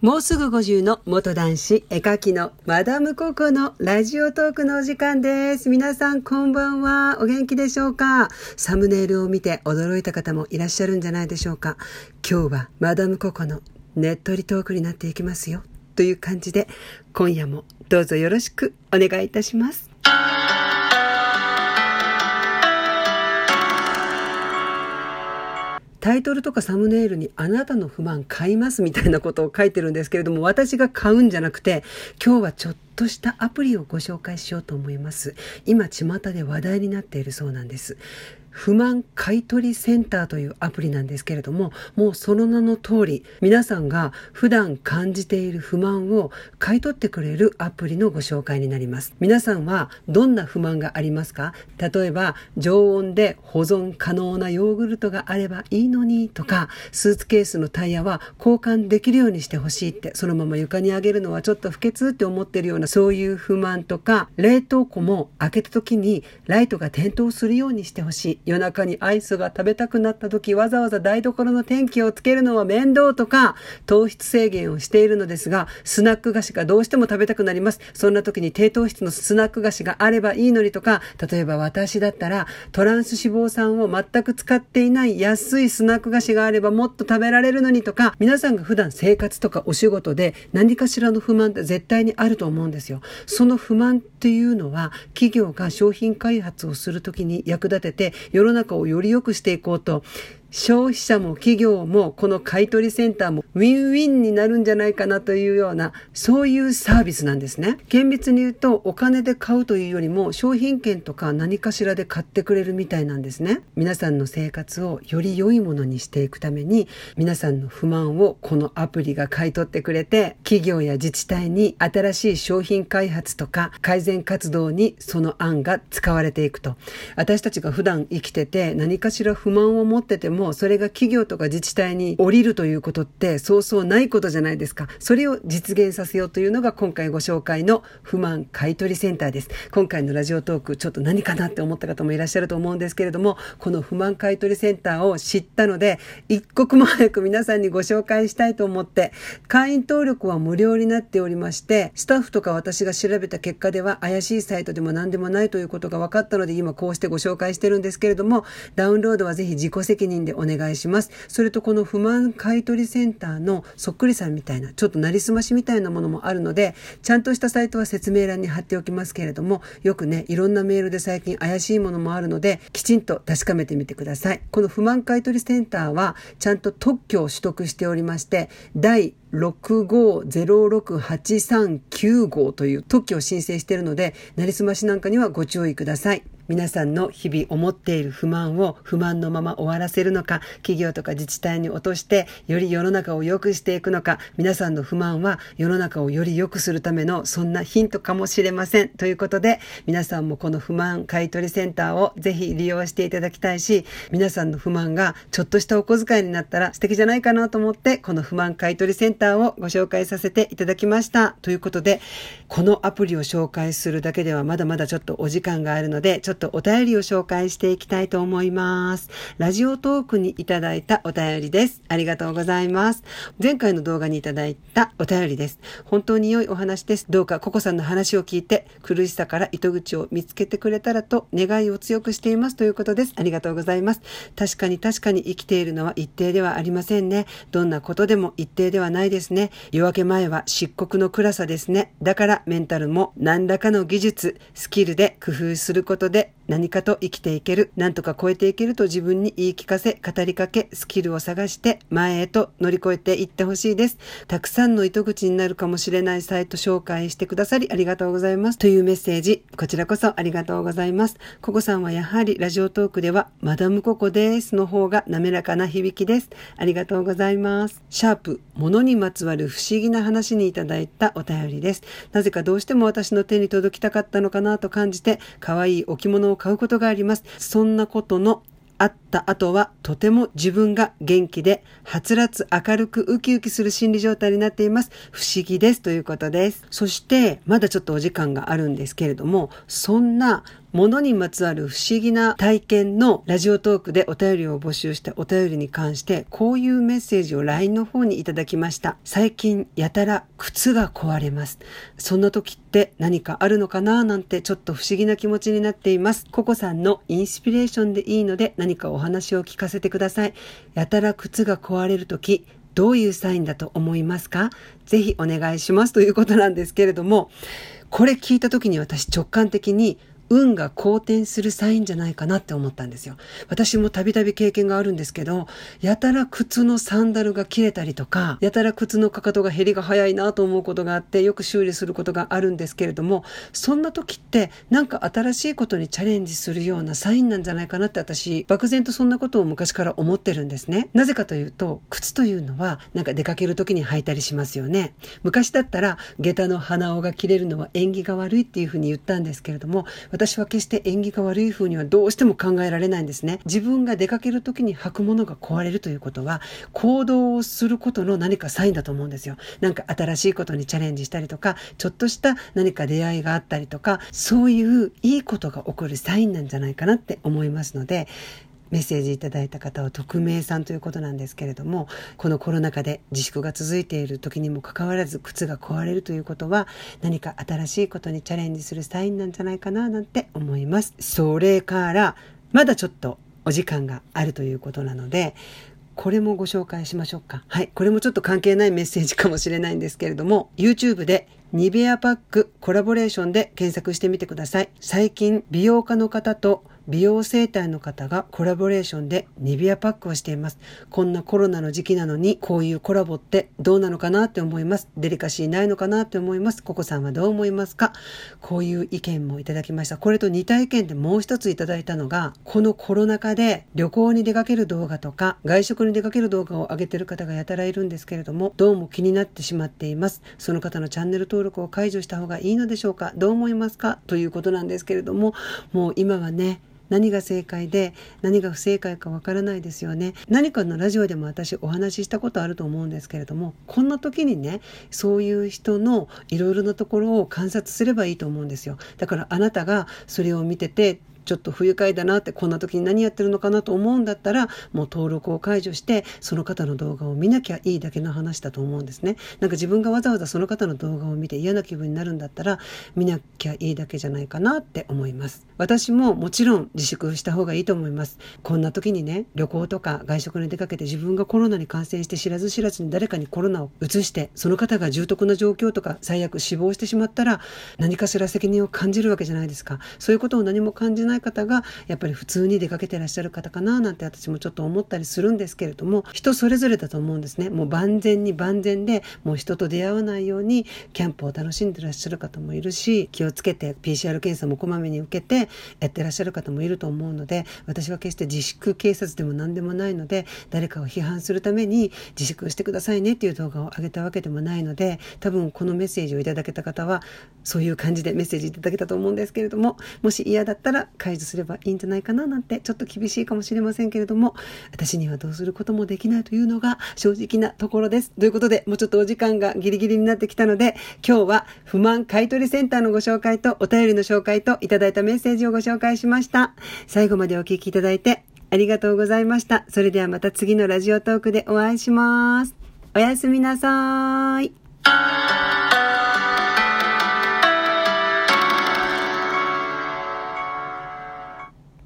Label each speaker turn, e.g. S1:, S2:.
S1: もうすぐ50の元男子絵描きのマダムココのラジオトークのお時間です。皆さんこんばんは。お元気でしょうか？サムネイルを見て驚いた方もいらっしゃるんじゃないでしょうか？今日はマダムココのねっとりトークになっていきますよ。という感じで今夜もどうぞよろしくお願いいたします。タイトルとかサムネイルにあなたの不満買いますみたいなことを書いてるんですけれども、私が買うんじゃなくて、今日はちょっとしたアプリをご紹介しようと思います。今、巷で話題になっているそうなんです。不満買取センターというアプリなんですけれども、もうその名の通り、皆さんが普段感じている不満を買い取ってくれるアプリのご紹介になります。皆さんはどんな不満がありますか？例えば、常温で保存可能なヨーグルトがあればいいのにとか、スーツケースのタイヤは交換できるようにしてほしいって、そのまま床にあげるのはちょっと不潔って思ってるようなそういう不満とか、冷凍庫も開けた時にライトが点灯するようにしてほしい。夜中にアイスが食べたくなった時わざわざ台所の天気をつけるのは面倒とか糖質制限をしているのですがスナック菓子がどうしても食べたくなります。そんな時に低糖質のスナック菓子があればいいのにとか例えば私だったらトランス脂肪酸を全く使っていない安いスナック菓子があればもっと食べられるのにとか皆さんが普段生活とかお仕事で何かしらの不満って絶対にあると思うんですよ。その不満っていうのは企業が商品開発をする時に役立てて世の中をより良くしていこうと。消費者も企業もこの買取センターもウィンウィンになるんじゃないかなというようなそういうサービスなんですね。厳密に言うとお金で買うというよりも商品券とか何かしらで買ってくれるみたいなんですね。皆さんの生活をより良いものにしていくために皆さんの不満をこのアプリが買い取ってくれて企業や自治体に新しい商品開発とか改善活動にその案が使われていくと。私たちが普段生きてて何かしら不満を持っててももそれが企業とか自治体に降りるということってそうそうないことじゃないですか。それを実現させようというのが今回ご紹介の不満買取センターです。今回のラジオトークちょっと何かなって思った方もいらっしゃると思うんですけれども、この不満買取センターを知ったので、一刻も早く皆さんにご紹介したいと思って、会員登録は無料になっておりまして、スタッフとか私が調べた結果では怪しいサイトでも何でもないということが分かったので、今こうしてご紹介してるんですけれども、ダウンロードはぜひ自己責任ででお願いします。それとこの不満買取センターのそっくりさんみたいな、ちょっとなりすましみたいなものもあるので、ちゃんとしたサイトは説明欄に貼っておきますけれども、よくね、いろんなメールで最近怪しいものもあるので、きちんと確かめてみてください。この不満買取センターは、ちゃんと特許を取得しておりまして、第65068395号という特許を申請しているので、なりすましなんかにはご注意ください。皆さんの日々思っている不満を不満のまま終わらせるのか、企業とか自治体に落として、より世の中を良くしていくのか、皆さんの不満は世の中をより良くするためのそんなヒントかもしれません。ということで、皆さんもこの不満買取センターをぜひ利用していただきたいし、皆さんの不満がちょっとしたお小遣いになったら素敵じゃないかなと思って、この不満買取センターをご紹介させていただきました。ということで、このアプリを紹介するだけではまだまだちょっとお時間があるので、ちょっととお便りを紹介していきたいと思います。ラジオトークにいただいたお便りです。ありがとうございます。前回の動画にいただいたお便りです。本当に良いお話です。どうかココさんの話を聞いて、苦しさから糸口を見つけてくれたらと願いを強くしていますということです。ありがとうございます。確かに確かに生きているのは一定ではありませんね。どんなことでも一定ではないですね。夜明け前は漆黒の暗さですね。だからメンタルも何らかの技術、スキルで工夫することで何かと生きていける、何とか超えていけると自分に言い聞かせ、語りかけ、スキルを探して前へと乗り越えていってほしいです。たくさんの糸口になるかもしれないサイト紹介してくださりありがとうございます。というメッセージ、こちらこそありがとうございます。ココさんはやはりラジオトークでは、マダムココですの方が滑らかな響きです。ありがとうございます。シャープ、物にまつわる不思議な話にいただいたお便りです。なぜかどうしても私の手に届きたかったのかなと感じて、可愛い置物を買うことがあります。そんなことのあった後はとても自分が元気で、はつらつ明るくウキウキする心理状態になっています。不思議ですということです。そして、まだちょっとお時間があるんですけれども、そんな物にまつわる不思議な体験のラジオトークでお便りを募集したお便りに関して、こういうメッセージを LINE の方にいただきました。最近やたら靴が壊れます。そんな時って何かあるのかななんてちょっと不思議な気持ちになっています。ココさんのインスピレーションでいいので何かお話を聞かせてください。やたら靴が壊れる時、どういうサインだと思いますか？ぜひお願いしますということなんですけれども、これ聞いた時に私直感的に運が好転するサインじゃないかなって思ったんですよ。私もたびたび経験があるんですけど、やたら靴のサンダルが切れたりとか、やたら靴のかかとが減りが早いなと思うことがあって、よく修理することがあるんですけれども、そんな時ってなんか新しいことにチャレンジするようなサインなんじゃないかなって私、漠然とそんなことを昔から思ってるんですね。なぜかというと、靴というのはなんか出かける時に履いたりしますよね。昔だったら、下駄の鼻緒が切れるのは縁起が悪いっていうふうに言ったんですけれども、私は決して縁起が悪い風にはどうしても考えられないんですね。自分が出かける時に履くものが壊れるということは、行動をすることの何かサインだと思うんですよ。なんか新しいことにチャレンジしたりとか、ちょっとした何か出会いがあったりとか、そういういいことが起こるサインなんじゃないかなって思いますので、メッセージいただいた方は匿名さんということなんですけれどもこのコロナ禍で自粛が続いている時にもかかわらず靴が壊れるということは何か新しいことにチャレンジするサインなんじゃないかななんて思いますそれからまだちょっとお時間があるということなのでこれもご紹介しましょうか。はい。これもちょっと関係ないメッセージかもしれないんですけれども、YouTube でニベアパックコラボレーションで検索してみてください。最近美容家の方と美容整体の方がコラボレーションでニビアパックをしています。こんなコロナの時期なのに、こういうコラボってどうなのかなって思います。デリカシーないのかなって思います。ココさんはどう思いますか？こういう意見もいただきました。これと似た意見でもう一ついただいたのが、このコロナ禍で旅行に出かける動画とか、外食に出かける動画を上げてる方がやたらいるんですけれども、どうも気になってしまっています。その方のチャンネル登録を解除した方がいいのでしょうか？どう思いますか？ということなんですけれども、もう今はね、何が正解で何が不正解かわからないですよね。何かのラジオでも私お話ししたことあると思うんですけれどもこんな時にねそういう人のいろいろなところを観察すればいいと思うんですよ。だからあなたがそれを見ててちょっと不愉快だなってこんな時に何やってるのかなと思うんだったらもう登録を解除してその方の動画を見なきゃいいだけの話だと思うんですね。なんか自分がわざわざその方の動画を見て嫌な気分になるんだったら見なきゃいいだけじゃないかなって思います。私ももちろん自粛した方がいいと思います。こんな時にね旅行とか外食に出かけて自分がコロナに感染して知らず知らずに誰かにコロナを移してその方が重篤な状況とか最悪死亡してしまったら何かしら責任を感じるわけじゃないですか。そういうことを何も感じない方がやっぱり普通に出かけてらっしゃる方かななんて私もちょっと思ったりするんですけれども人それぞれだと思うんですね。もう万全に万全でもう人と出会わないようにキャンプを楽しんでらっしゃる方もいるし気をつけて PCR 検査もこまめに受けてやってらっしゃる方もいると思うので私は決して自粛警察でも何でもないので誰かを批判するために自粛してくださいねっていう動画を上げたわけでもないので多分このメッセージをいただけた方はそういう感じでメッセージいただけたと思うんですけれどももし嫌だったら解除すればいいんじゃないかななんてちょっと厳しいかもしれませんけれども私にはどうすることもできないというのが正直なところです。ということでもうちょっとお時間がギリギリになってきたので今日は不満買取センターのご紹介とお便りの紹介といただいたメッセージをご紹介しました。最後までお聴きいただいてありがとうございました。それではまた次のラジオトークでお会いします。おやすみなさーい。